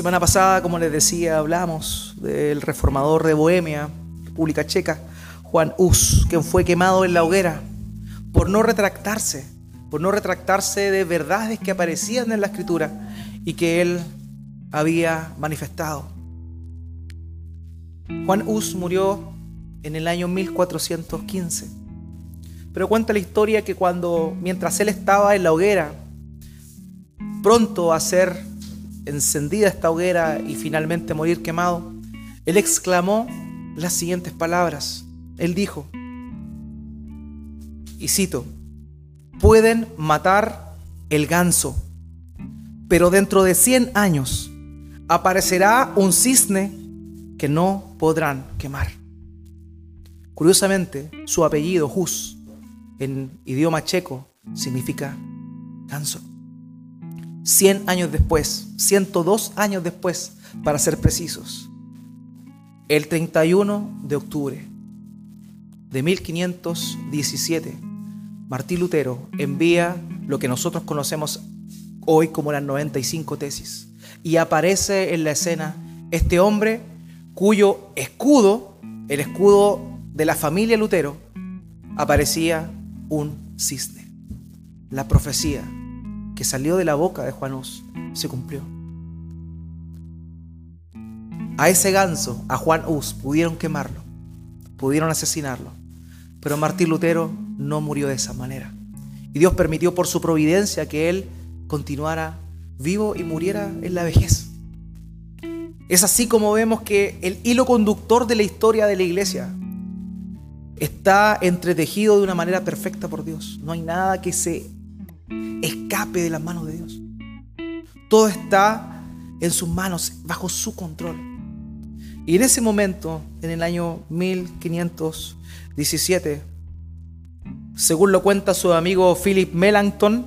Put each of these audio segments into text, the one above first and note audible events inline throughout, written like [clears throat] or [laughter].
Semana pasada, como les decía, hablamos del reformador de Bohemia, República Checa, Juan Hus, quien fue quemado en la hoguera por no retractarse, por no retractarse de verdades que aparecían en la escritura y que él había manifestado. Juan Hus murió en el año 1415. Pero cuenta la historia que cuando, mientras él estaba en la hoguera, pronto a ser encendida esta hoguera y finalmente morir quemado, él exclamó las siguientes palabras. Él dijo, y cito, pueden matar el ganso, pero dentro de 100 años aparecerá un cisne que no podrán quemar. Curiosamente, su apellido, Hus, en idioma checo, significa ganso. 100 años después, 102 años después, para ser precisos, el 31 de octubre de 1517, Martín Lutero envía lo que nosotros conocemos hoy como las 95 tesis. Y aparece en la escena este hombre cuyo escudo, el escudo de la familia Lutero, aparecía un cisne. La profecía que salió de la boca de Juan Hus se cumplió. A ese ganso, a Juan Hus, pudieron quemarlo, pudieron asesinarlo, pero Martín Lutero no murió de esa manera. Y Dios permitió por su providencia que él continuara vivo y muriera en la vejez. Es así como vemos que el hilo conductor de la historia de la iglesia está entretejido de una manera perfecta por Dios. No hay nada que se escape de las manos de Dios. Todo está en sus manos, bajo su control. Y en ese momento, en el año 1517, según lo cuenta su amigo Philip Melanchthon,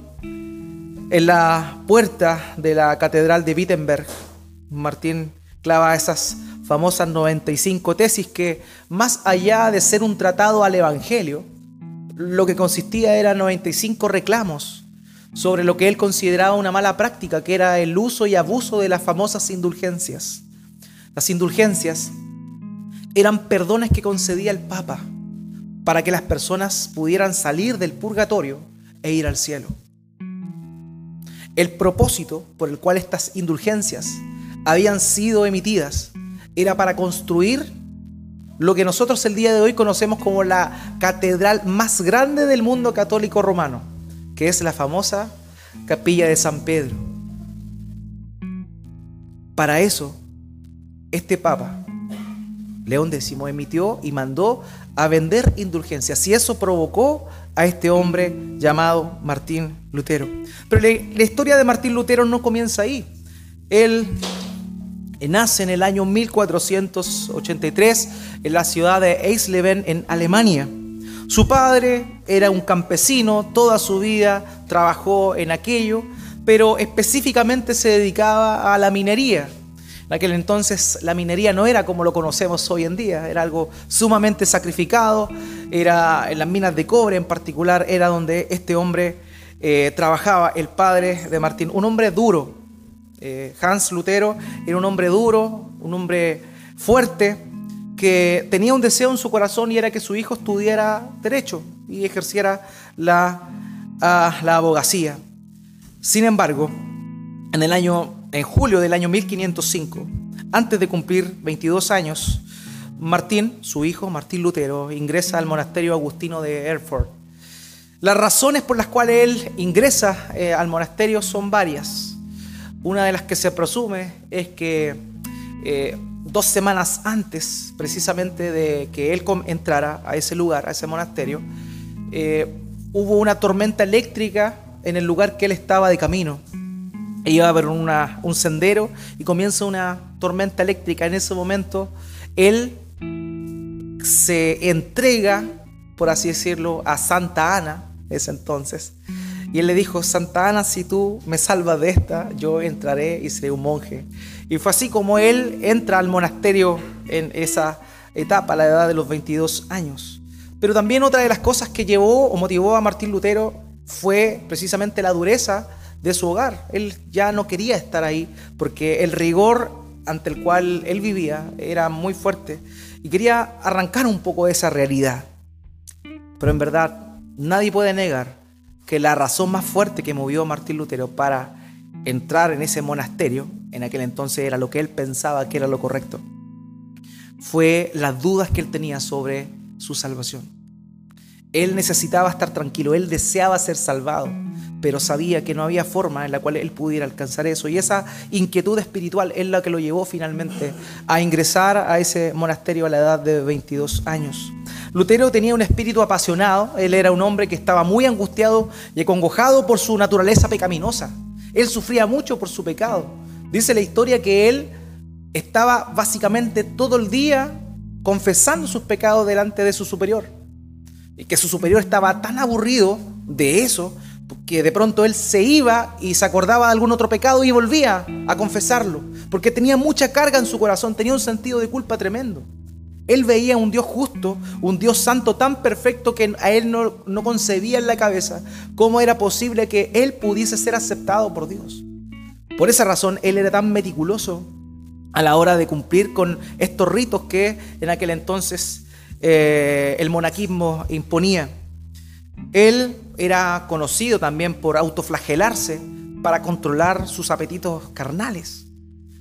en la puerta de la Catedral de Wittenberg, Martín clava esas famosas 95 tesis que, más allá de ser un tratado al Evangelio, lo que consistía era 95 reclamos sobre lo que él consideraba una mala práctica, que era el uso y abuso de las famosas indulgencias. Las indulgencias eran perdones que concedía el Papa para que las personas pudieran salir del purgatorio e ir al cielo. El propósito por el cual estas indulgencias habían sido emitidas era para construir lo que nosotros el día de hoy conocemos como la catedral más grande del mundo católico romano, que es la famosa capilla de San Pedro. Para eso, este Papa, León X, emitió y mandó a vender indulgencias. Y eso provocó a este hombre llamado Martín Lutero. Pero la, historia de Martín Lutero no comienza ahí. Él nace en el año 1483 en la ciudad de Eisleben, en Alemania. Su padre era un campesino, toda su vida trabajó en aquello, pero específicamente se dedicaba a la minería. En aquel entonces la minería no era como lo conocemos hoy en día, era algo sumamente sacrificado, era en las minas de cobre en particular, era donde este hombre eh, trabajaba, el padre de Martín, un hombre duro. Eh, Hans Lutero era un hombre duro, un hombre fuerte, que tenía un deseo en su corazón y era que su hijo estudiara derecho y ejerciera la, ah, la abogacía. Sin embargo, en el año en julio del año 1505, antes de cumplir 22 años, Martín, su hijo, Martín Lutero, ingresa al monasterio agustino de Erfurt. Las razones por las cuales él ingresa eh, al monasterio son varias. Una de las que se presume es que eh, dos semanas antes, precisamente de que él entrara a ese lugar, a ese monasterio, eh, hubo una tormenta eléctrica en el lugar que él estaba de camino. Iba a haber un sendero y comienza una tormenta eléctrica. En ese momento, él se entrega, por así decirlo, a Santa Ana, ese entonces. Y él le dijo, Santa Ana, si tú me salvas de esta, yo entraré y seré un monje. Y fue así como él entra al monasterio en esa etapa, a la edad de los 22 años. Pero también otra de las cosas que llevó o motivó a Martín Lutero fue precisamente la dureza de su hogar. Él ya no quería estar ahí porque el rigor ante el cual él vivía era muy fuerte y quería arrancar un poco de esa realidad. Pero en verdad, nadie puede negar que la razón más fuerte que movió a Martín Lutero para entrar en ese monasterio, en aquel entonces era lo que él pensaba que era lo correcto, fue las dudas que él tenía sobre su salvación. Él necesitaba estar tranquilo, él deseaba ser salvado, pero sabía que no había forma en la cual él pudiera alcanzar eso. Y esa inquietud espiritual es la que lo llevó finalmente a ingresar a ese monasterio a la edad de 22 años. Lutero tenía un espíritu apasionado, él era un hombre que estaba muy angustiado y acongojado por su naturaleza pecaminosa. Él sufría mucho por su pecado. Dice la historia que él estaba básicamente todo el día confesando sus pecados delante de su superior. Y que su superior estaba tan aburrido de eso que de pronto él se iba y se acordaba de algún otro pecado y volvía a confesarlo. Porque tenía mucha carga en su corazón, tenía un sentido de culpa tremendo. Él veía un Dios justo, un Dios santo tan perfecto que a él no, no concebía en la cabeza cómo era posible que él pudiese ser aceptado por Dios. Por esa razón él era tan meticuloso a la hora de cumplir con estos ritos que en aquel entonces eh, el monaquismo imponía. Él era conocido también por autoflagelarse para controlar sus apetitos carnales.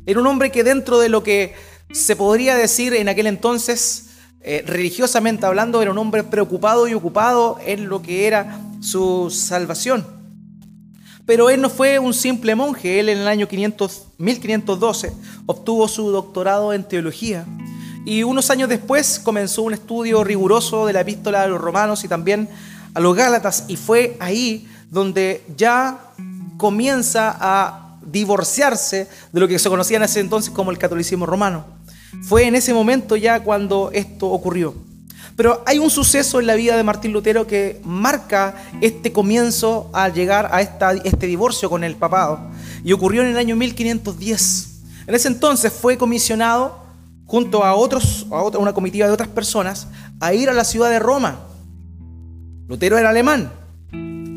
Era un hombre que dentro de lo que se podría decir en aquel entonces, eh, religiosamente hablando, era un hombre preocupado y ocupado en lo que era su salvación. Pero él no fue un simple monje, él en el año 1512 obtuvo su doctorado en teología y unos años después comenzó un estudio riguroso de la epístola a los romanos y también a los gálatas y fue ahí donde ya comienza a divorciarse de lo que se conocía en ese entonces como el catolicismo romano. Fue en ese momento ya cuando esto ocurrió. Pero hay un suceso en la vida de Martín Lutero que marca este comienzo al llegar a este divorcio con el papado. Y ocurrió en el año 1510. En ese entonces fue comisionado junto a, otros, a una comitiva de otras personas a ir a la ciudad de Roma. Lutero era alemán.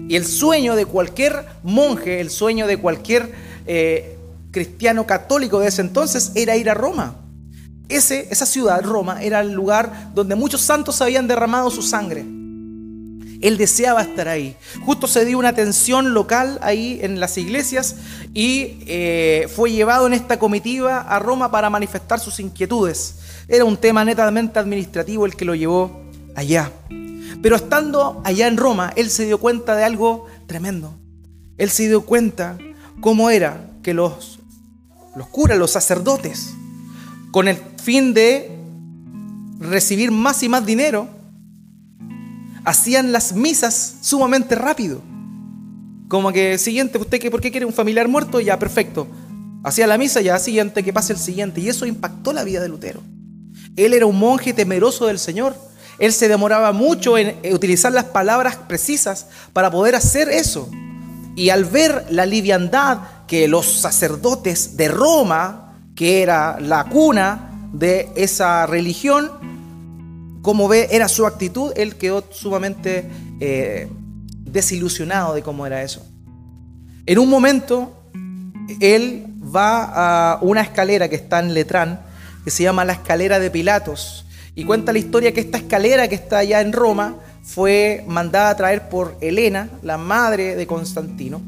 Y el sueño de cualquier monje, el sueño de cualquier eh, cristiano católico de ese entonces era ir a Roma. Esa ciudad, Roma, era el lugar donde muchos santos habían derramado su sangre. Él deseaba estar ahí. Justo se dio una atención local ahí en las iglesias y eh, fue llevado en esta comitiva a Roma para manifestar sus inquietudes. Era un tema netamente administrativo el que lo llevó allá. Pero estando allá en Roma, él se dio cuenta de algo tremendo. Él se dio cuenta cómo era que los, los curas, los sacerdotes, con el fin de recibir más y más dinero, hacían las misas sumamente rápido. Como que siguiente, ¿usted por qué quiere un familiar muerto? Ya, perfecto. Hacía la misa, ya siguiente, que pase el siguiente. Y eso impactó la vida de Lutero. Él era un monje temeroso del Señor. Él se demoraba mucho en utilizar las palabras precisas para poder hacer eso. Y al ver la liviandad que los sacerdotes de Roma que era la cuna de esa religión, como ve, era su actitud, él quedó sumamente eh, desilusionado de cómo era eso. En un momento, él va a una escalera que está en Letrán, que se llama la escalera de Pilatos, y cuenta la historia que esta escalera que está allá en Roma fue mandada a traer por Helena, la madre de Constantino,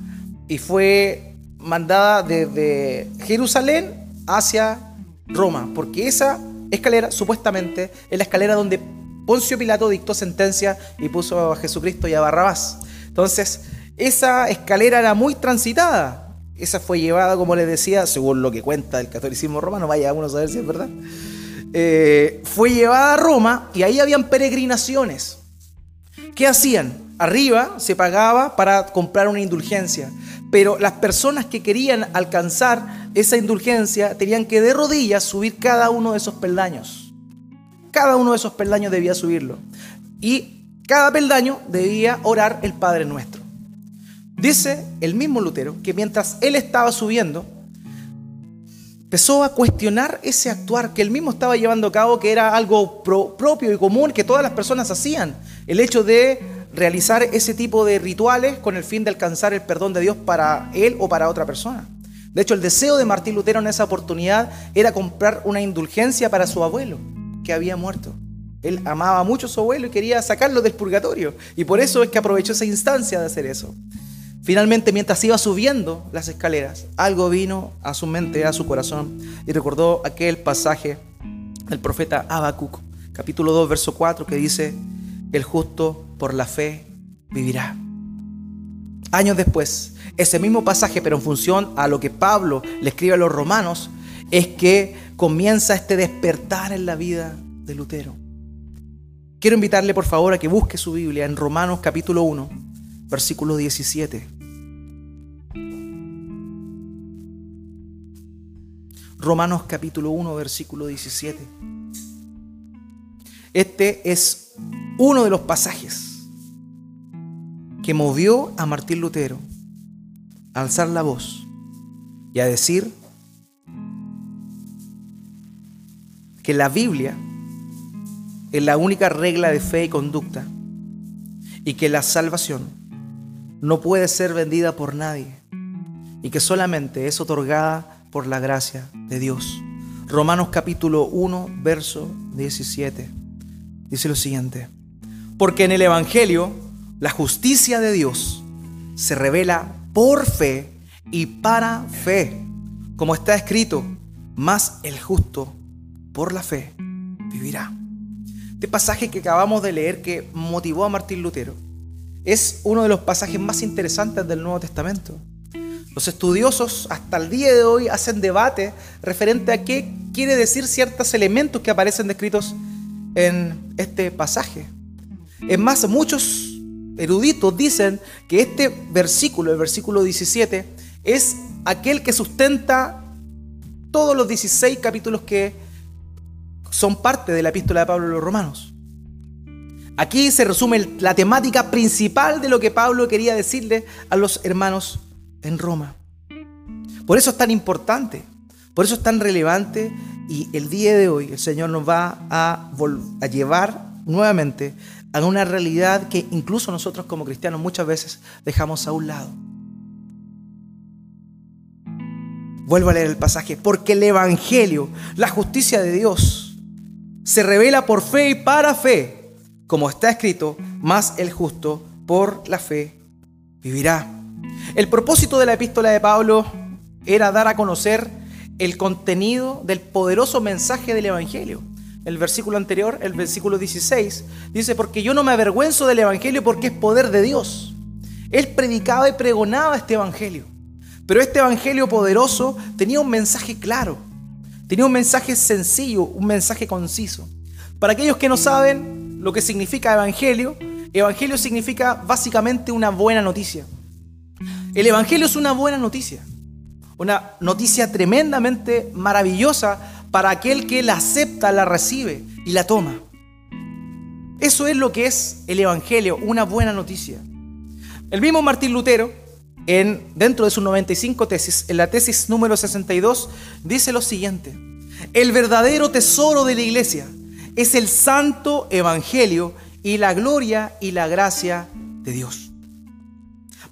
y fue mandada desde Jerusalén hacia Roma, porque esa escalera supuestamente es la escalera donde Poncio Pilato dictó sentencia y puso a Jesucristo y a Barrabás. Entonces, esa escalera era muy transitada. Esa fue llevada, como les decía, según lo que cuenta el catolicismo romano, vaya uno a saber si es verdad. Eh, fue llevada a Roma y ahí habían peregrinaciones. ¿Qué hacían? Arriba se pagaba para comprar una indulgencia, pero las personas que querían alcanzar esa indulgencia, tenían que de rodillas subir cada uno de esos peldaños. Cada uno de esos peldaños debía subirlo. Y cada peldaño debía orar el Padre Nuestro. Dice el mismo Lutero que mientras él estaba subiendo, empezó a cuestionar ese actuar que él mismo estaba llevando a cabo, que era algo propio y común que todas las personas hacían. El hecho de realizar ese tipo de rituales con el fin de alcanzar el perdón de Dios para él o para otra persona. De hecho, el deseo de Martín Lutero en esa oportunidad era comprar una indulgencia para su abuelo, que había muerto. Él amaba mucho a su abuelo y quería sacarlo del purgatorio. Y por eso es que aprovechó esa instancia de hacer eso. Finalmente, mientras iba subiendo las escaleras, algo vino a su mente, a su corazón, y recordó aquel pasaje del profeta Habacuc, capítulo 2, verso 4, que dice, el justo por la fe vivirá. Años después, ese mismo pasaje, pero en función a lo que Pablo le escribe a los romanos, es que comienza este despertar en la vida de Lutero. Quiero invitarle por favor a que busque su Biblia en Romanos capítulo 1, versículo 17. Romanos capítulo 1, versículo 17. Este es uno de los pasajes que movió a Martín Lutero a alzar la voz y a decir que la Biblia es la única regla de fe y conducta y que la salvación no puede ser vendida por nadie y que solamente es otorgada por la gracia de Dios. Romanos capítulo 1, verso 17. Dice lo siguiente, porque en el Evangelio la justicia de Dios se revela por fe y para fe, como está escrito, más el justo por la fe vivirá. Este pasaje que acabamos de leer que motivó a Martín Lutero es uno de los pasajes más interesantes del Nuevo Testamento. Los estudiosos hasta el día de hoy hacen debate referente a qué quiere decir ciertos elementos que aparecen descritos en este pasaje. Es más, muchos eruditos dicen que este versículo, el versículo 17, es aquel que sustenta todos los 16 capítulos que son parte de la epístola de Pablo a los romanos. Aquí se resume la temática principal de lo que Pablo quería decirle a los hermanos en Roma. Por eso es tan importante, por eso es tan relevante y el día de hoy el Señor nos va a, a llevar nuevamente a una realidad que incluso nosotros como cristianos muchas veces dejamos a un lado. Vuelvo a leer el pasaje, porque el Evangelio, la justicia de Dios, se revela por fe y para fe, como está escrito, más el justo por la fe vivirá. El propósito de la epístola de Pablo era dar a conocer el contenido del poderoso mensaje del Evangelio. El versículo anterior, el versículo 16, dice, porque yo no me avergüenzo del Evangelio porque es poder de Dios. Él predicaba y pregonaba este Evangelio. Pero este Evangelio poderoso tenía un mensaje claro. Tenía un mensaje sencillo, un mensaje conciso. Para aquellos que no saben lo que significa evangelio, evangelio significa básicamente una buena noticia. El evangelio es una buena noticia. Una noticia tremendamente maravillosa para aquel que la acepta, la recibe y la toma. Eso es lo que es el evangelio, una buena noticia. El mismo Martín Lutero, en, dentro de sus 95 tesis, en la tesis número 62, dice lo siguiente. El verdadero tesoro de la iglesia es el santo evangelio y la gloria y la gracia de Dios.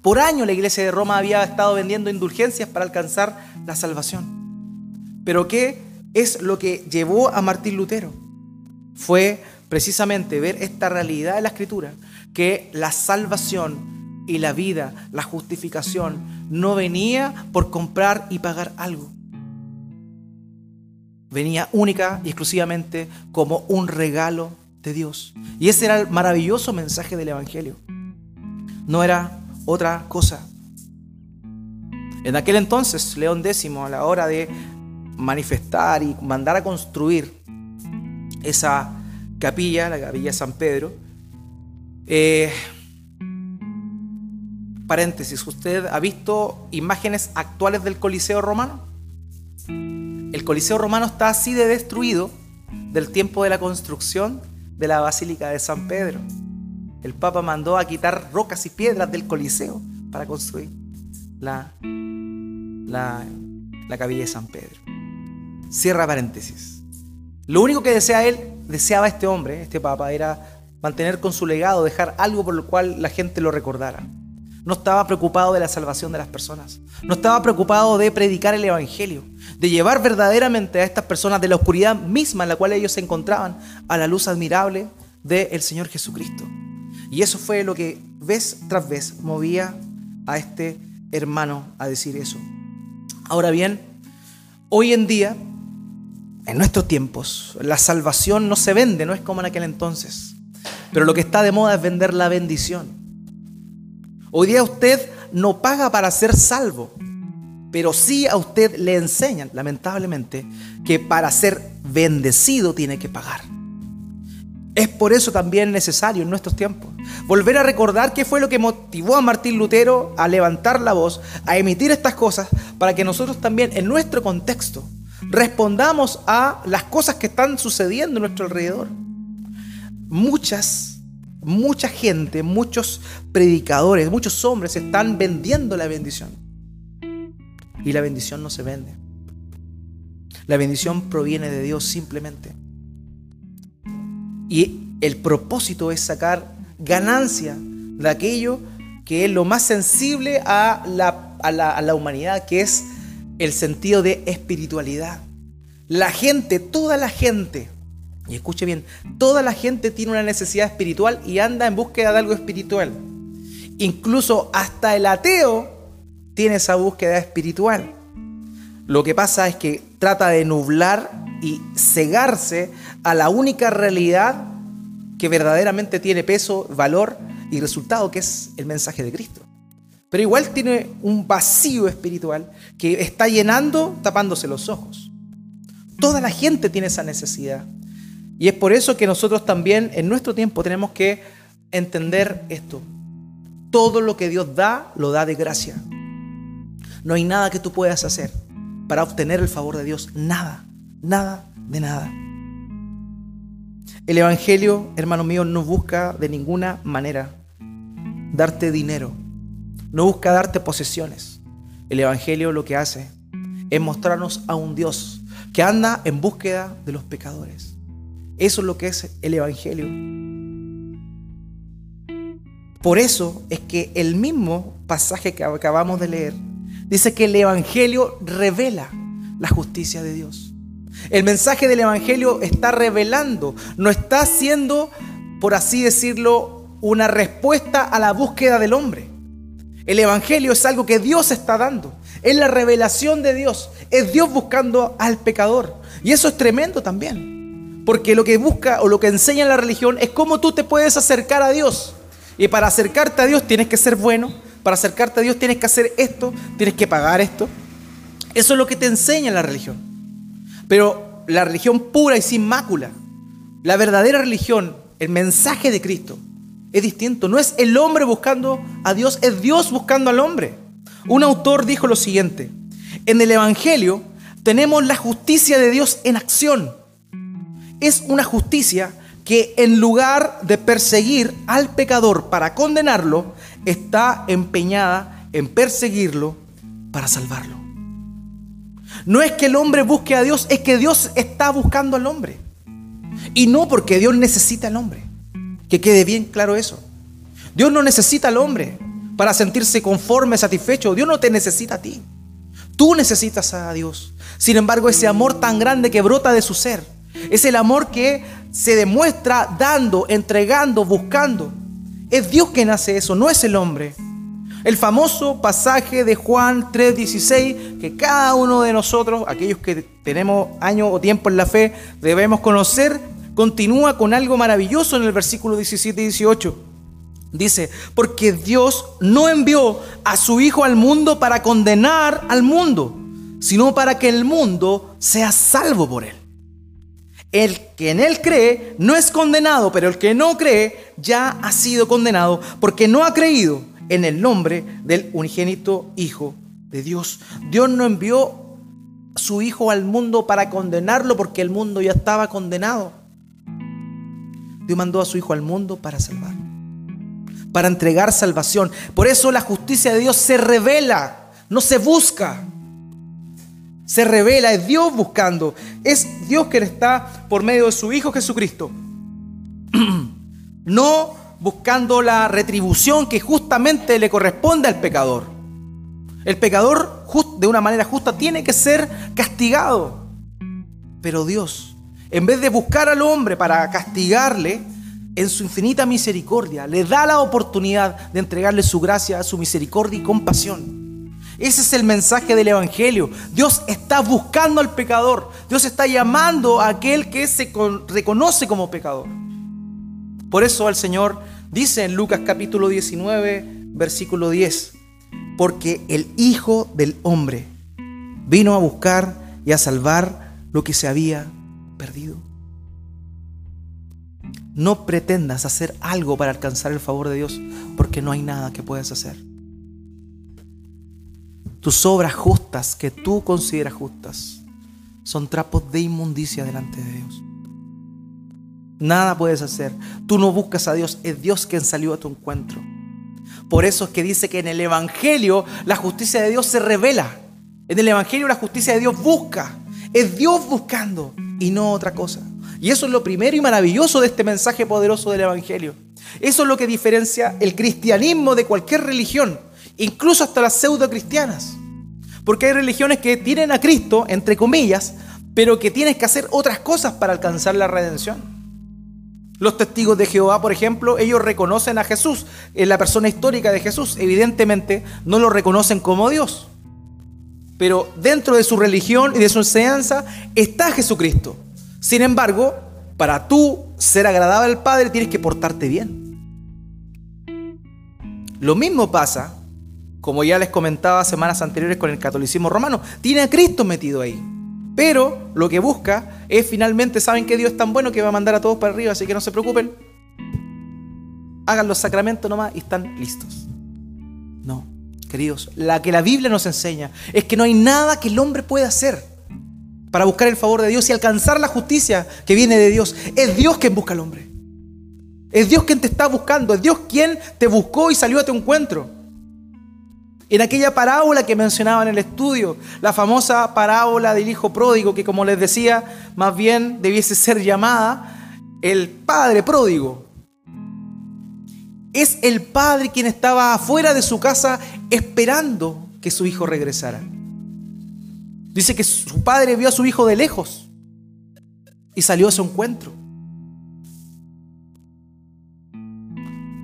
Por años la iglesia de Roma había estado vendiendo indulgencias para alcanzar la salvación. Pero ¿qué es lo que llevó a Martín Lutero? Fue precisamente ver esta realidad de la escritura, que la salvación y la vida, la justificación, no venía por comprar y pagar algo. Venía única y exclusivamente como un regalo de Dios. Y ese era el maravilloso mensaje del Evangelio. No era otra cosa. En aquel entonces, León X, a la hora de manifestar y mandar a construir esa capilla, la capilla de San Pedro, eh, Paréntesis, ¿usted ha visto imágenes actuales del Coliseo romano? El Coliseo romano está así de destruido del tiempo de la construcción de la Basílica de San Pedro. El Papa mandó a quitar rocas y piedras del Coliseo para construir la, la, la capilla de San Pedro. Cierra paréntesis. Lo único que desea él, deseaba este hombre, este Papa, era mantener con su legado, dejar algo por lo cual la gente lo recordara. No estaba preocupado de la salvación de las personas. No estaba preocupado de predicar el Evangelio, de llevar verdaderamente a estas personas de la oscuridad misma en la cual ellos se encontraban a la luz admirable del Señor Jesucristo. Y eso fue lo que vez tras vez movía a este hermano a decir eso. Ahora bien, hoy en día, en nuestros tiempos, la salvación no se vende, no es como en aquel entonces. Pero lo que está de moda es vender la bendición. Hoy día usted no paga para ser salvo, pero sí a usted le enseñan, lamentablemente, que para ser bendecido tiene que pagar. Es por eso también necesario en nuestros tiempos volver a recordar qué fue lo que motivó a Martín Lutero a levantar la voz, a emitir estas cosas, para que nosotros también en nuestro contexto respondamos a las cosas que están sucediendo a nuestro alrededor. Muchas mucha gente, muchos predicadores, muchos hombres están vendiendo la bendición. Y la bendición no se vende. La bendición proviene de Dios simplemente. Y el propósito es sacar ganancia de aquello que es lo más sensible a la, a la, a la humanidad, que es el sentido de espiritualidad. La gente, toda la gente, y escuche bien, toda la gente tiene una necesidad espiritual y anda en búsqueda de algo espiritual. Incluso hasta el ateo tiene esa búsqueda espiritual. Lo que pasa es que trata de nublar y cegarse a la única realidad que verdaderamente tiene peso, valor y resultado, que es el mensaje de Cristo. Pero igual tiene un vacío espiritual que está llenando, tapándose los ojos. Toda la gente tiene esa necesidad. Y es por eso que nosotros también en nuestro tiempo tenemos que entender esto. Todo lo que Dios da, lo da de gracia. No hay nada que tú puedas hacer para obtener el favor de Dios. Nada, nada de nada. El Evangelio, hermano mío, no busca de ninguna manera darte dinero. No busca darte posesiones. El Evangelio lo que hace es mostrarnos a un Dios que anda en búsqueda de los pecadores. Eso es lo que es el Evangelio. Por eso es que el mismo pasaje que acabamos de leer dice que el Evangelio revela la justicia de Dios. El mensaje del Evangelio está revelando, no está siendo, por así decirlo, una respuesta a la búsqueda del hombre. El Evangelio es algo que Dios está dando. Es la revelación de Dios. Es Dios buscando al pecador. Y eso es tremendo también. Porque lo que busca o lo que enseña la religión es cómo tú te puedes acercar a Dios. Y para acercarte a Dios tienes que ser bueno. Para acercarte a Dios tienes que hacer esto. Tienes que pagar esto. Eso es lo que te enseña la religión. Pero la religión pura y sin mácula, la verdadera religión, el mensaje de Cristo, es distinto. No es el hombre buscando a Dios, es Dios buscando al hombre. Un autor dijo lo siguiente, en el Evangelio tenemos la justicia de Dios en acción es una justicia que en lugar de perseguir al pecador para condenarlo, está empeñada en perseguirlo para salvarlo. No es que el hombre busque a Dios, es que Dios está buscando al hombre. Y no porque Dios necesita al hombre. Que quede bien claro eso. Dios no necesita al hombre para sentirse conforme, satisfecho. Dios no te necesita a ti. Tú necesitas a Dios. Sin embargo, ese amor tan grande que brota de su ser es el amor que se demuestra dando, entregando, buscando. Es Dios quien hace eso, no es el hombre. El famoso pasaje de Juan 3:16, que cada uno de nosotros, aquellos que tenemos años o tiempo en la fe, debemos conocer, continúa con algo maravilloso en el versículo 17 y 18. Dice, porque Dios no envió a su Hijo al mundo para condenar al mundo, sino para que el mundo sea salvo por él. El que en él cree no es condenado, pero el que no cree ya ha sido condenado porque no ha creído en el nombre del unigénito Hijo de Dios. Dios no envió a su Hijo al mundo para condenarlo porque el mundo ya estaba condenado. Dios mandó a su Hijo al mundo para salvar, para entregar salvación. Por eso la justicia de Dios se revela, no se busca se revela, es Dios buscando, es Dios que está por medio de su Hijo Jesucristo, [clears throat] no buscando la retribución que justamente le corresponde al pecador. El pecador de una manera justa tiene que ser castigado. Pero Dios, en vez de buscar al hombre para castigarle, en su infinita misericordia, le da la oportunidad de entregarle su gracia, su misericordia y compasión. Ese es el mensaje del Evangelio. Dios está buscando al pecador. Dios está llamando a aquel que se reconoce como pecador. Por eso el Señor dice en Lucas capítulo 19, versículo 10, porque el Hijo del Hombre vino a buscar y a salvar lo que se había perdido. No pretendas hacer algo para alcanzar el favor de Dios, porque no hay nada que puedas hacer. Tus obras justas que tú consideras justas son trapos de inmundicia delante de Dios. Nada puedes hacer. Tú no buscas a Dios, es Dios quien salió a tu encuentro. Por eso es que dice que en el Evangelio la justicia de Dios se revela. En el Evangelio la justicia de Dios busca. Es Dios buscando y no otra cosa. Y eso es lo primero y maravilloso de este mensaje poderoso del Evangelio. Eso es lo que diferencia el cristianismo de cualquier religión, incluso hasta las pseudo cristianas. Porque hay religiones que tienen a Cristo, entre comillas, pero que tienes que hacer otras cosas para alcanzar la redención. Los testigos de Jehová, por ejemplo, ellos reconocen a Jesús, en la persona histórica de Jesús. Evidentemente no lo reconocen como Dios. Pero dentro de su religión y de su enseñanza está Jesucristo. Sin embargo, para tú ser agradable al Padre tienes que portarte bien. Lo mismo pasa, como ya les comentaba semanas anteriores con el catolicismo romano, tiene a Cristo metido ahí. Pero lo que busca es finalmente, saben que Dios es tan bueno que va a mandar a todos para arriba, así que no se preocupen. Hagan los sacramentos nomás y están listos. Queridos, la que la Biblia nos enseña es que no hay nada que el hombre pueda hacer para buscar el favor de Dios y alcanzar la justicia que viene de Dios. Es Dios quien busca al hombre. Es Dios quien te está buscando, es Dios quien te buscó y salió a tu encuentro. En aquella parábola que mencionaba en el estudio, la famosa parábola del hijo pródigo, que como les decía, más bien debiese ser llamada el padre pródigo. Es el padre quien estaba afuera de su casa esperando que su hijo regresara. Dice que su padre vio a su hijo de lejos y salió a su encuentro.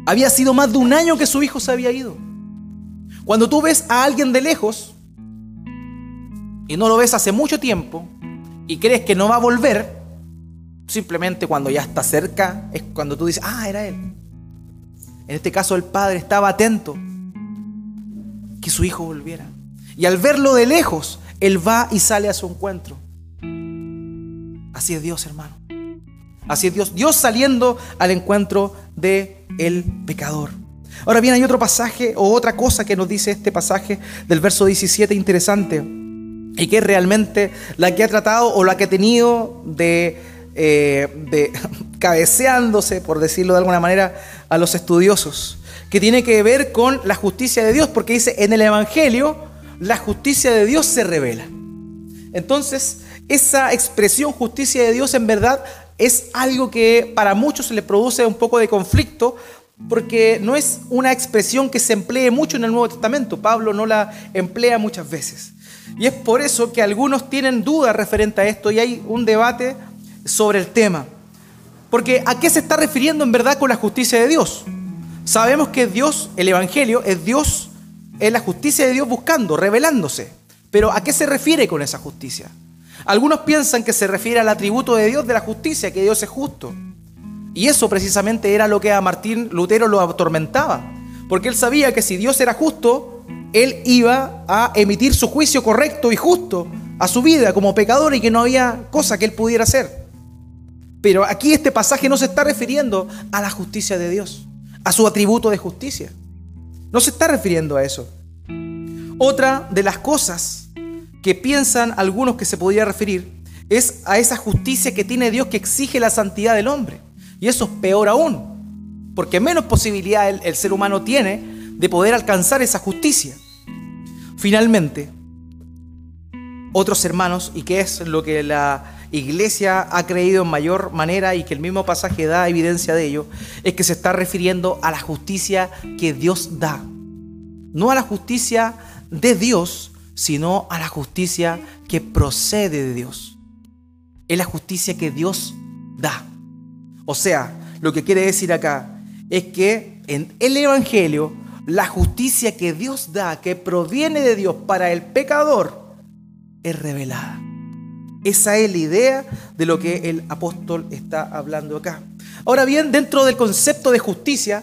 Había sido más de un año que su hijo se había ido. Cuando tú ves a alguien de lejos y no lo ves hace mucho tiempo y crees que no va a volver, simplemente cuando ya está cerca es cuando tú dices, ah, era él. En este caso el padre estaba atento que su hijo volviera. Y al verlo de lejos, él va y sale a su encuentro. Así es Dios, hermano. Así es Dios. Dios saliendo al encuentro de el pecador. Ahora bien, hay otro pasaje o otra cosa que nos dice este pasaje del verso 17 interesante y que es realmente la que ha tratado o la que ha tenido de, eh, de cabeceándose, por decirlo de alguna manera, a los estudiosos, que tiene que ver con la justicia de Dios, porque dice, en el Evangelio la justicia de Dios se revela. Entonces, esa expresión justicia de Dios en verdad es algo que para muchos le produce un poco de conflicto porque no es una expresión que se emplee mucho en el Nuevo Testamento. Pablo no la emplea muchas veces. Y es por eso que algunos tienen dudas referente a esto y hay un debate sobre el tema. Porque ¿a qué se está refiriendo en verdad con la justicia de Dios? Sabemos que Dios, el Evangelio, es Dios, es la justicia de Dios buscando, revelándose. Pero ¿a qué se refiere con esa justicia? Algunos piensan que se refiere al atributo de Dios de la justicia, que Dios es justo. Y eso precisamente era lo que a Martín Lutero lo atormentaba, porque él sabía que si Dios era justo, él iba a emitir su juicio correcto y justo a su vida como pecador y que no había cosa que él pudiera hacer. Pero aquí este pasaje no se está refiriendo a la justicia de Dios, a su atributo de justicia. No se está refiriendo a eso. Otra de las cosas que piensan algunos que se podría referir es a esa justicia que tiene Dios que exige la santidad del hombre. Y eso es peor aún, porque menos posibilidad el, ser humano tiene de poder alcanzar esa justicia. Finalmente, otros hermanos y que es lo que la iglesia ha creído en mayor manera y que el mismo pasaje da evidencia de ello, es que se está refiriendo a la justicia que Dios da. No a la justicia de Dios, sino a la justicia que procede de Dios. Es la justicia que Dios da. O sea, lo que quiere decir acá es que en el Evangelio, la justicia que Dios da, que proviene de Dios para el pecador, es revelada. Esa es la idea de lo que el apóstol está hablando acá. Ahora bien, dentro del concepto de justicia,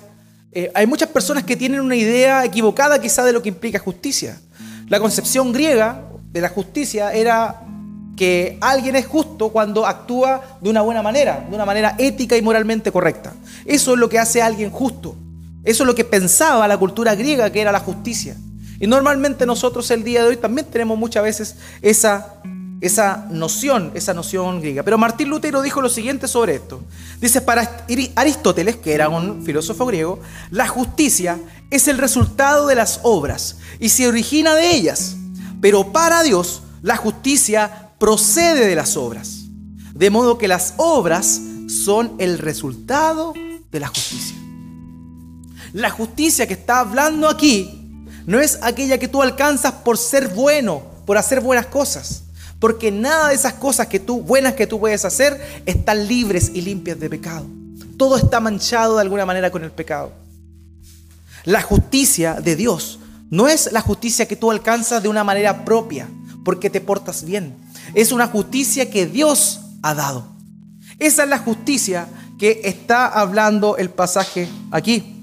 eh, hay muchas personas que tienen una idea equivocada quizá de lo que implica justicia. La concepción griega de la justicia era que alguien es justo cuando actúa de una buena manera, de una manera ética y moralmente correcta. Eso es lo que hace a alguien justo. Eso es lo que pensaba la cultura griega que era la justicia. Y normalmente nosotros el día de hoy también tenemos muchas veces esa, esa noción, esa noción griega. Pero Martín Lutero dijo lo siguiente sobre esto. Dice, para Aristóteles, que era un filósofo griego, la justicia es el resultado de las obras y se origina de ellas. Pero para Dios, la justicia procede de las obras. De modo que las obras son el resultado de la justicia. La justicia que está hablando aquí no es aquella que tú alcanzas por ser bueno, por hacer buenas cosas. Porque nada de esas cosas que tú, buenas que tú puedes hacer, están libres y limpias de pecado. Todo está manchado de alguna manera con el pecado. La justicia de Dios no es la justicia que tú alcanzas de una manera propia, porque te portas bien. Es una justicia que Dios ha dado. Esa es la justicia que está hablando el pasaje aquí.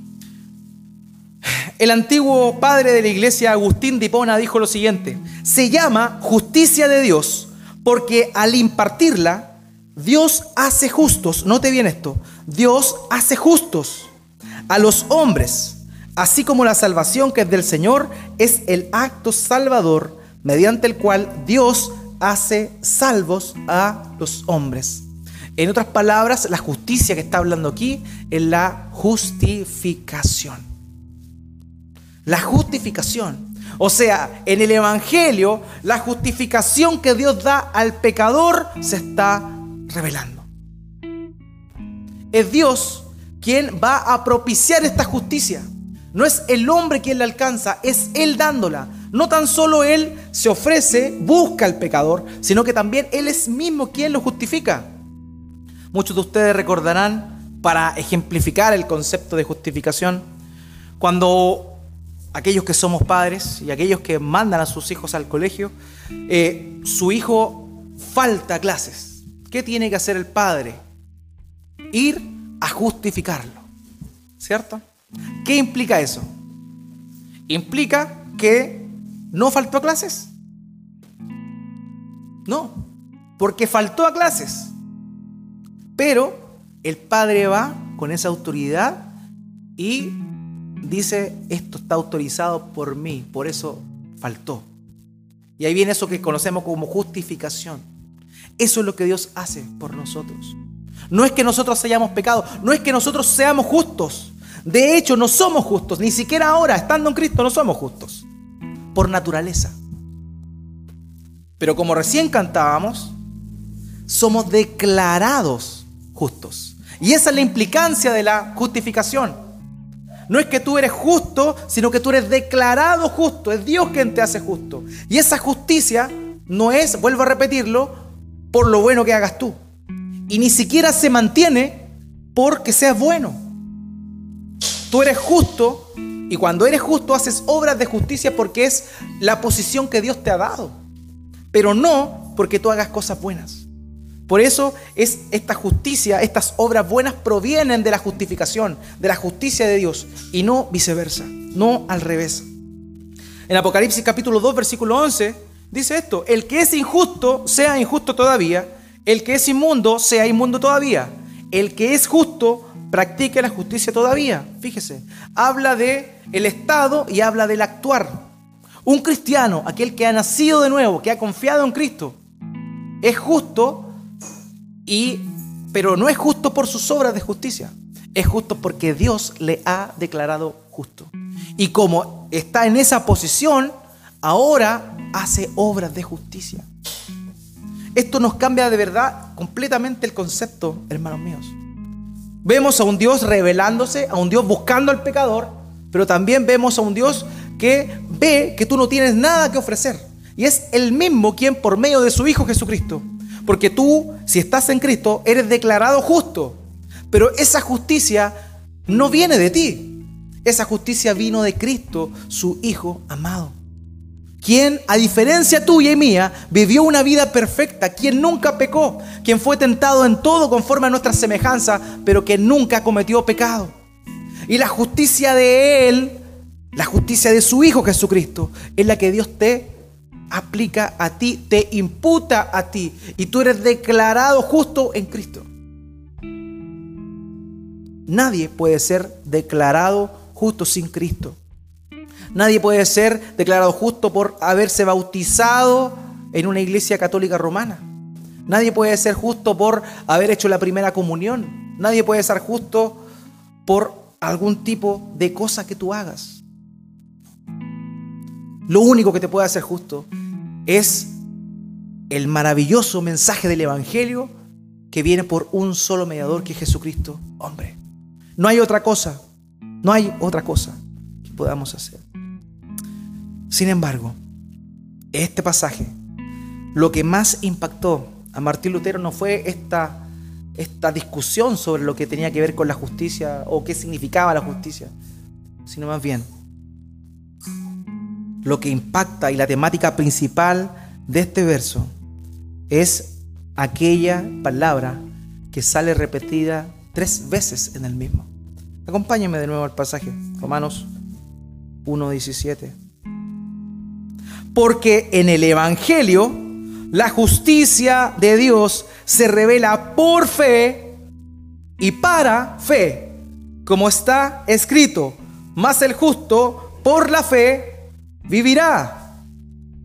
El antiguo padre de la iglesia, Agustín de Hipona, dijo lo siguiente, se llama justicia de Dios porque al impartirla, Dios hace justos, note bien esto, Dios hace justos a los hombres, así como la salvación que es del Señor es el acto salvador mediante el cual Dios hace salvos a los hombres. En otras palabras, la justicia que está hablando aquí es la justificación la justificación. O sea, en el Evangelio, la justificación que Dios da al pecador se está revelando. Es Dios quien va a propiciar esta justicia. No es el hombre quien la alcanza, es Él dándola. No tan solo Él se ofrece, busca al pecador, sino que también Él es mismo quien lo justifica. Muchos de ustedes recordarán, para ejemplificar el concepto de justificación, cuando aquellos que somos padres y aquellos que mandan a sus hijos al colegio, eh, su hijo falta clases. ¿Qué tiene que hacer el padre? Ir a justificarlo. ¿Cierto? ¿Qué implica eso? Implica que no faltó a clases. No, porque faltó a clases. Pero el padre va con esa autoridad y dice, esto está autorizado por mí, por eso faltó. Y ahí viene eso que conocemos como justificación. Eso es lo que Dios hace por nosotros. No es que nosotros hayamos pecado, no es que nosotros seamos justos. De hecho, no somos justos, ni siquiera ahora, estando en Cristo, no somos justos. Por naturaleza. Pero como recién cantábamos, somos declarados justos. Y esa es la implicancia de la justificación. No es que tú eres justo, sino que tú eres declarado justo. Es Dios quien te hace justo. Y esa justicia no es, vuelvo a repetirlo, por lo bueno que hagas tú. Y ni siquiera se mantiene porque seas bueno. Tú eres justo y cuando eres justo haces obras de justicia porque es la posición que Dios te ha dado. Pero no porque tú hagas cosas buenas. Por eso es esta justicia, estas obras buenas provienen de la justificación, de la justicia de Dios y no viceversa, no al revés. En Apocalipsis capítulo 2 versículo 11 dice esto, el que es injusto sea injusto todavía, el que es inmundo sea inmundo todavía, el que es justo practique la justicia todavía. Fíjese, habla de el estado y habla del actuar. Un cristiano, aquel que ha nacido de nuevo, que ha confiado en Cristo, es justo y, pero no es justo por sus obras de justicia, es justo porque Dios le ha declarado justo. Y como está en esa posición, ahora hace obras de justicia. Esto nos cambia de verdad completamente el concepto, hermanos míos. Vemos a un Dios revelándose, a un Dios buscando al pecador, pero también vemos a un Dios que ve que tú no tienes nada que ofrecer. Y es el mismo quien por medio de su Hijo Jesucristo. Porque tú, si estás en Cristo, eres declarado justo. Pero esa justicia no viene de ti. Esa justicia vino de Cristo, su Hijo amado. Quien, a diferencia tuya y mía, vivió una vida perfecta, quien nunca pecó, quien fue tentado en todo conforme a nuestra semejanza, pero que nunca cometió pecado. Y la justicia de Él, la justicia de su Hijo Jesucristo, es la que Dios te aplica a ti, te imputa a ti, y tú eres declarado justo en Cristo. Nadie puede ser declarado justo sin Cristo. Nadie puede ser declarado justo por haberse bautizado en una iglesia católica romana. Nadie puede ser justo por haber hecho la primera comunión. Nadie puede ser justo por algún tipo de cosa que tú hagas. Lo único que te puede hacer justo es el maravilloso mensaje del Evangelio que viene por un solo mediador que es Jesucristo, hombre. No hay otra cosa, no hay otra cosa que podamos hacer. Sin embargo, este pasaje, lo que más impactó a Martín Lutero no fue esta, esta discusión sobre lo que tenía que ver con la justicia o qué significaba la justicia, sino más bien lo que impacta y la temática principal de este verso es aquella palabra que sale repetida tres veces en el mismo. Acompáñenme de nuevo al pasaje, Romanos 1.17. Porque en el Evangelio la justicia de Dios se revela por fe y para fe, como está escrito, más el justo por la fe vivirá.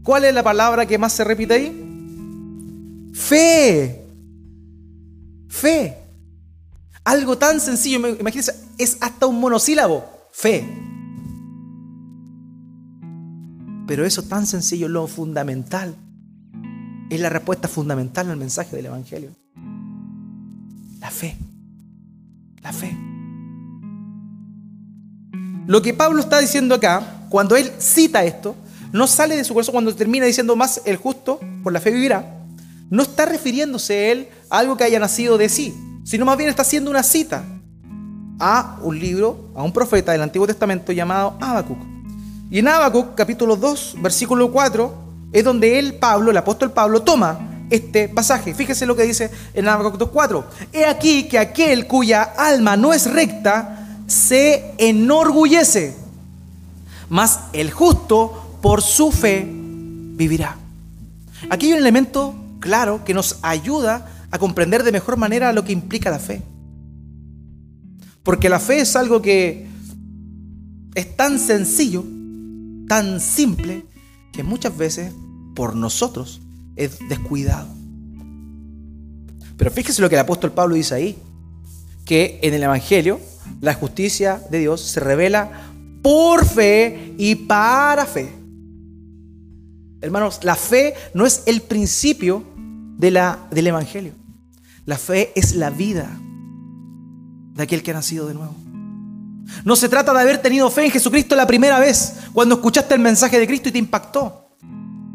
¿Cuál es la palabra que más se repite ahí? Fe. Fe. Algo tan sencillo, imagínense, es hasta un monosílabo, fe. Pero eso tan sencillo, lo fundamental, es la respuesta fundamental al mensaje del Evangelio. La fe. La fe. Lo que Pablo está diciendo acá, cuando él cita esto, no sale de su corazón cuando termina diciendo más el justo por la fe vivirá. No está refiriéndose él a algo que haya nacido de sí, sino más bien está haciendo una cita a un libro, a un profeta del Antiguo Testamento llamado Habacuc. Y en Habacuc, capítulo 2, versículo 4, es donde él, Pablo, el apóstol Pablo, toma este pasaje. Fíjese lo que dice en Habacuc 2.4. He aquí que aquel cuya alma no es recta se enorgullece, mas el justo por su fe vivirá. Aquí hay un elemento claro que nos ayuda a comprender de mejor manera lo que implica la fe. Porque la fe es algo que es tan sencillo, tan simple, que muchas veces por nosotros es descuidado. Pero fíjese lo que el apóstol Pablo dice ahí, que en el Evangelio la justicia de Dios se revela por fe y para fe. Hermanos, la fe no es el principio de la, del Evangelio. La fe es la vida de aquel que ha nacido de nuevo. No se trata de haber tenido fe en Jesucristo la primera vez, cuando escuchaste el mensaje de Cristo y te impactó.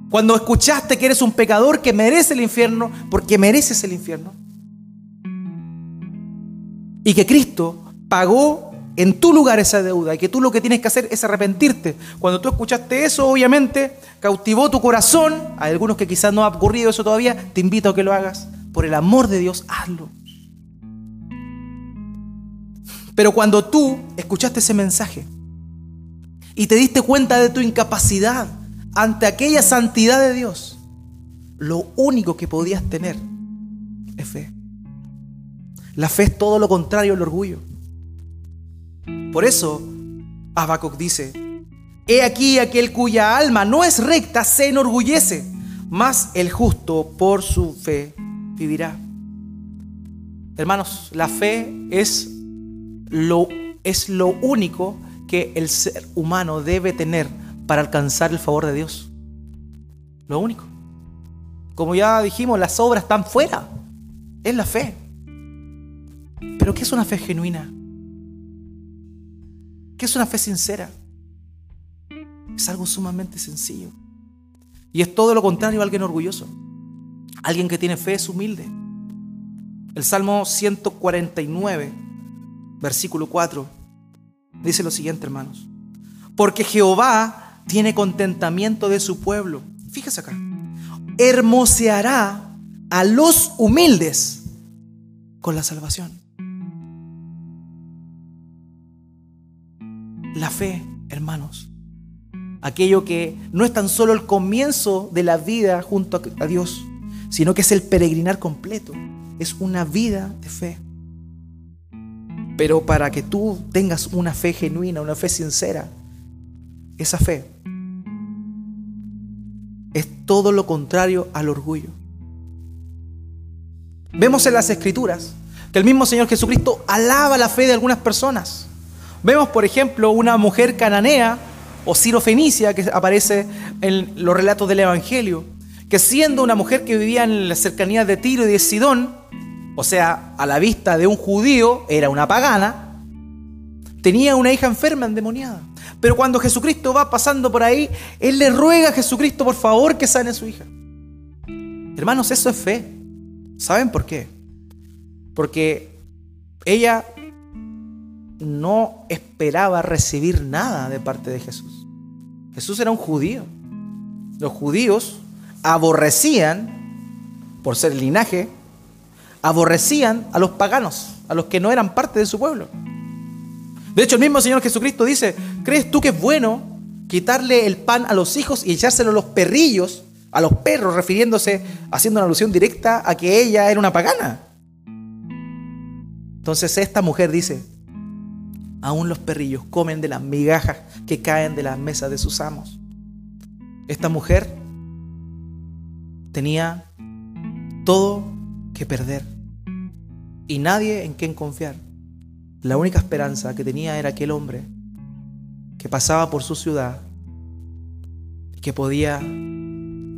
Cuando escuchaste que eres un pecador que merece el infierno porque mereces el infierno. Y que Cristo pagó en tu lugar esa deuda y que tú lo que tienes que hacer es arrepentirte. Cuando tú escuchaste eso, obviamente, cautivó tu corazón. Hay algunos que quizás no ha ocurrido eso todavía, te invito a que lo hagas. Por el amor de Dios, hazlo. Pero cuando tú escuchaste ese mensaje y te diste cuenta de tu incapacidad ante aquella santidad de Dios, lo único que podías tener es fe. La fe es todo lo contrario al orgullo. Por eso, Habacuc dice, He aquí aquel cuya alma no es recta se enorgullece, mas el justo por su fe vivirá. Hermanos, la fe es lo, es lo único que el ser humano debe tener para alcanzar el favor de Dios. Lo único. Como ya dijimos, las obras están fuera. Es la fe. Pero ¿qué es una fe genuina? ¿Qué es una fe sincera? Es algo sumamente sencillo. Y es todo lo contrario a alguien orgulloso. Alguien que tiene fe es humilde. El Salmo 149, versículo 4, dice lo siguiente, hermanos. Porque Jehová tiene contentamiento de su pueblo. Fíjese acá. Hermoseará a los humildes con la salvación. La fe, hermanos, aquello que no es tan solo el comienzo de la vida junto a Dios, sino que es el peregrinar completo, es una vida de fe. Pero para que tú tengas una fe genuina, una fe sincera, esa fe es todo lo contrario al orgullo. Vemos en las escrituras que el mismo Señor Jesucristo alaba la fe de algunas personas. Vemos, por ejemplo, una mujer cananea o Fenicia que aparece en los relatos del Evangelio, que siendo una mujer que vivía en las cercanías de Tiro y de Sidón, o sea, a la vista de un judío, era una pagana, tenía una hija enferma, endemoniada. Pero cuando Jesucristo va pasando por ahí, Él le ruega a Jesucristo, por favor, que sane a su hija. Hermanos, eso es fe. ¿Saben por qué? Porque ella no esperaba recibir nada de parte de Jesús. Jesús era un judío. Los judíos aborrecían, por ser linaje, aborrecían a los paganos, a los que no eran parte de su pueblo. De hecho, el mismo Señor Jesucristo dice, ¿crees tú que es bueno quitarle el pan a los hijos y echárselo a los perrillos, a los perros, refiriéndose, haciendo una alusión directa a que ella era una pagana? Entonces esta mujer dice, aún los perrillos comen de las migajas que caen de las mesas de sus amos. Esta mujer tenía todo que perder y nadie en quien confiar. La única esperanza que tenía era aquel hombre que pasaba por su ciudad y que podía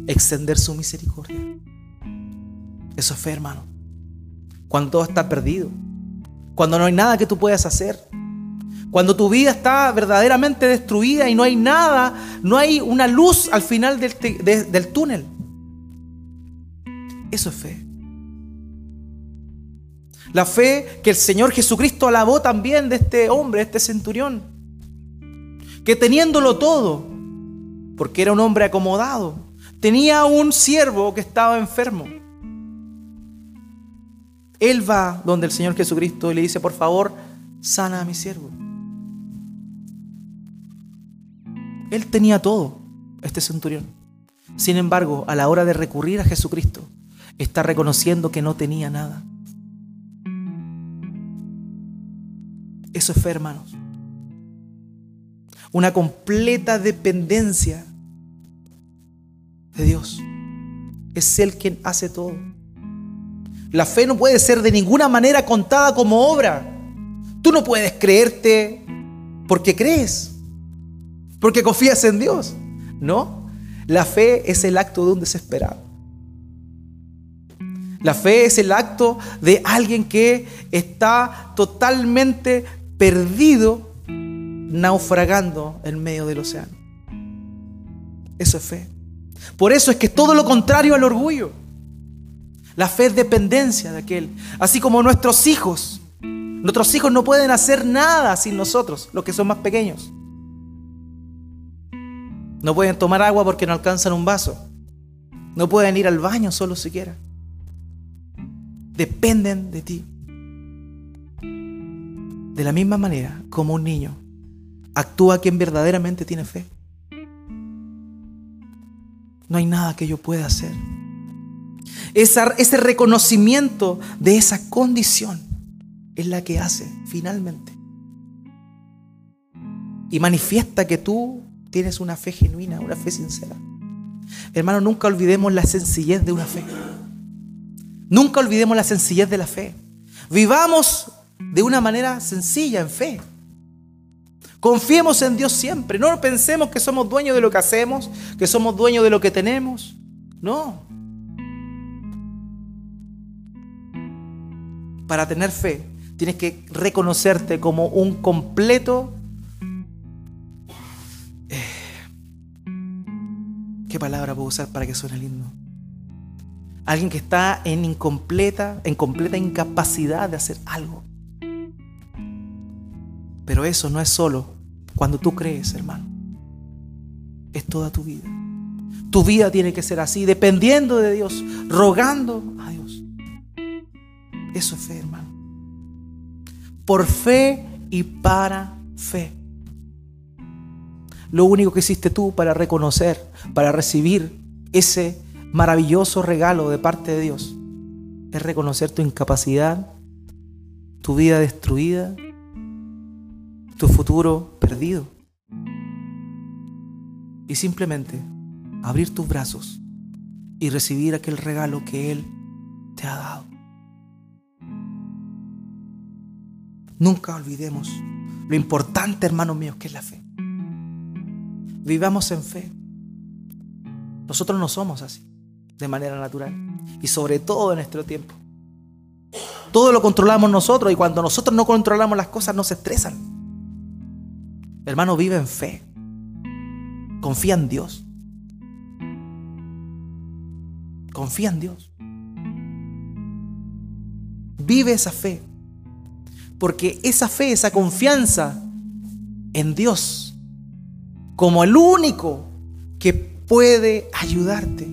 extender su misericordia. Eso es fe, hermano. Cuando todo está perdido, cuando no hay nada que tú puedas hacer, cuando tu vida está verdaderamente destruida y no hay nada, no hay una luz al final del, del túnel. Eso es fe. La fe que el Señor Jesucristo alabó también de este hombre, de este centurión. Que teniéndolo todo, porque era un hombre acomodado, tenía un siervo que estaba enfermo. Él va donde el Señor Jesucristo y le dice, por favor, sana a mi siervo. Él tenía todo, este centurión. Sin embargo, a la hora de recurrir a Jesucristo, está reconociendo que no tenía nada. Eso es fe, hermanos. Una completa dependencia de Dios. Es Él quien hace todo. La fe no puede ser de ninguna manera contada como obra. Tú no puedes creerte porque crees porque confías en Dios. No, la fe es el acto de un desesperado. La fe es el acto de alguien que está totalmente perdido, naufragando en medio del océano. Eso es fe. Por eso es que es todo lo contrario al orgullo. La fe es dependencia de aquel. Así como nuestros hijos. Nuestros hijos no pueden hacer nada sin nosotros, los que son más pequeños. No pueden tomar agua porque no alcanzan un vaso. No pueden ir al baño solo siquiera. Dependen de ti. De la misma manera como un niño actúa quien verdaderamente tiene fe. No hay nada que yo pueda hacer. ese reconocimiento de esa condición es la que hace finalmente. Y manifiesta que tú tienes una fe genuina, una fe sincera. Hermano, nunca olvidemos la sencillez de una fe. Nunca olvidemos la sencillez de la fe. Vivamos de una manera sencilla en fe. Confiemos en Dios siempre. No pensemos que somos dueños de lo que hacemos, que somos dueños de lo que tenemos. No. Para tener fe, tienes que reconocerte como un completo... ¿Qué palabra puedo usar para que suene lindo? Alguien que está en incompleta, en completa incapacidad de hacer algo. Pero eso no es solo cuando tú crees, hermano. Es toda tu vida. Tu vida tiene que ser así, dependiendo de Dios, rogando a Dios. Eso es fe, hermano. Por fe y para fe. Lo único que hiciste tú para reconocer, para recibir ese maravilloso regalo de parte de Dios, es reconocer tu incapacidad, tu vida destruida tu futuro perdido. Y simplemente abrir tus brazos y recibir aquel regalo que Él te ha dado. Nunca olvidemos lo importante, hermanos míos, que es la fe. Vivamos en fe. Nosotros no somos así, de manera natural. Y sobre todo en nuestro tiempo. Todo lo controlamos nosotros y cuando nosotros no controlamos las cosas nos estresan. Hermano, vive en fe. Confía en Dios. Confía en Dios. Vive esa fe. Porque esa fe, esa confianza en Dios, como el único que puede ayudarte,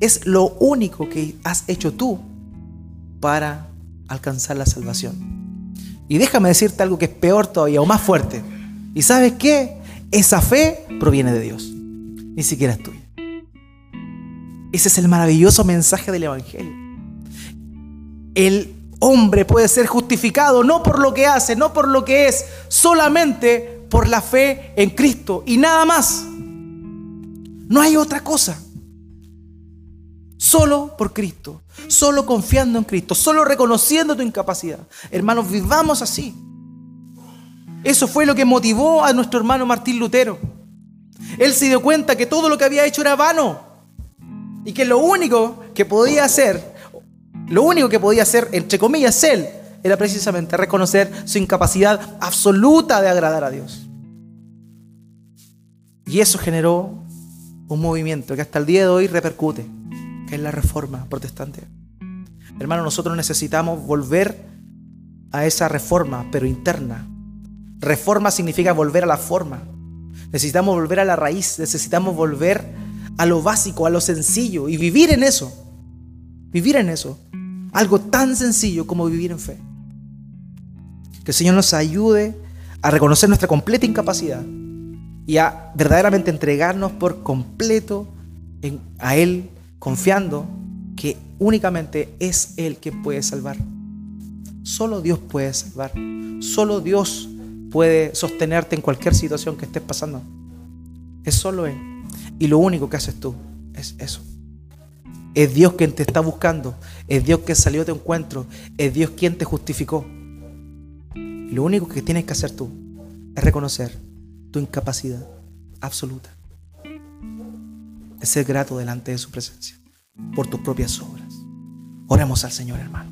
es lo único que has hecho tú para alcanzar la salvación. Y déjame decirte algo que es peor todavía o más fuerte. ¿Y sabes qué? Esa fe proviene de Dios, ni siquiera es tuya. Ese es el maravilloso mensaje del Evangelio. El hombre puede ser justificado no por lo que hace, no por lo que es, solamente por la fe en Cristo y nada más. No hay otra cosa. Solo por Cristo, solo confiando en Cristo, solo reconociendo tu incapacidad. Hermanos, vivamos así. Eso fue lo que motivó a nuestro hermano Martín Lutero. Él se dio cuenta que todo lo que había hecho era vano y que lo único que podía hacer, lo único que podía hacer, entre comillas, él, era precisamente reconocer su incapacidad absoluta de agradar a Dios. Y eso generó un movimiento que hasta el día de hoy repercute, que es la reforma protestante. Hermano, nosotros necesitamos volver a esa reforma, pero interna, Reforma significa volver a la forma. Necesitamos volver a la raíz, necesitamos volver a lo básico, a lo sencillo y vivir en eso. Vivir en eso. Algo tan sencillo como vivir en fe. Que el Señor nos ayude a reconocer nuestra completa incapacidad y a verdaderamente entregarnos por completo a Él, confiando que únicamente es Él quien puede salvar. Solo Dios puede salvar. Solo Dios puede sostenerte en cualquier situación que estés pasando. Es solo Él. Y lo único que haces tú es eso. Es Dios quien te está buscando. Es Dios quien salió de encuentro. Es Dios quien te justificó. Lo único que tienes que hacer tú es reconocer tu incapacidad absoluta. Es ser grato delante de su presencia por tus propias obras. Oremos al Señor, hermano.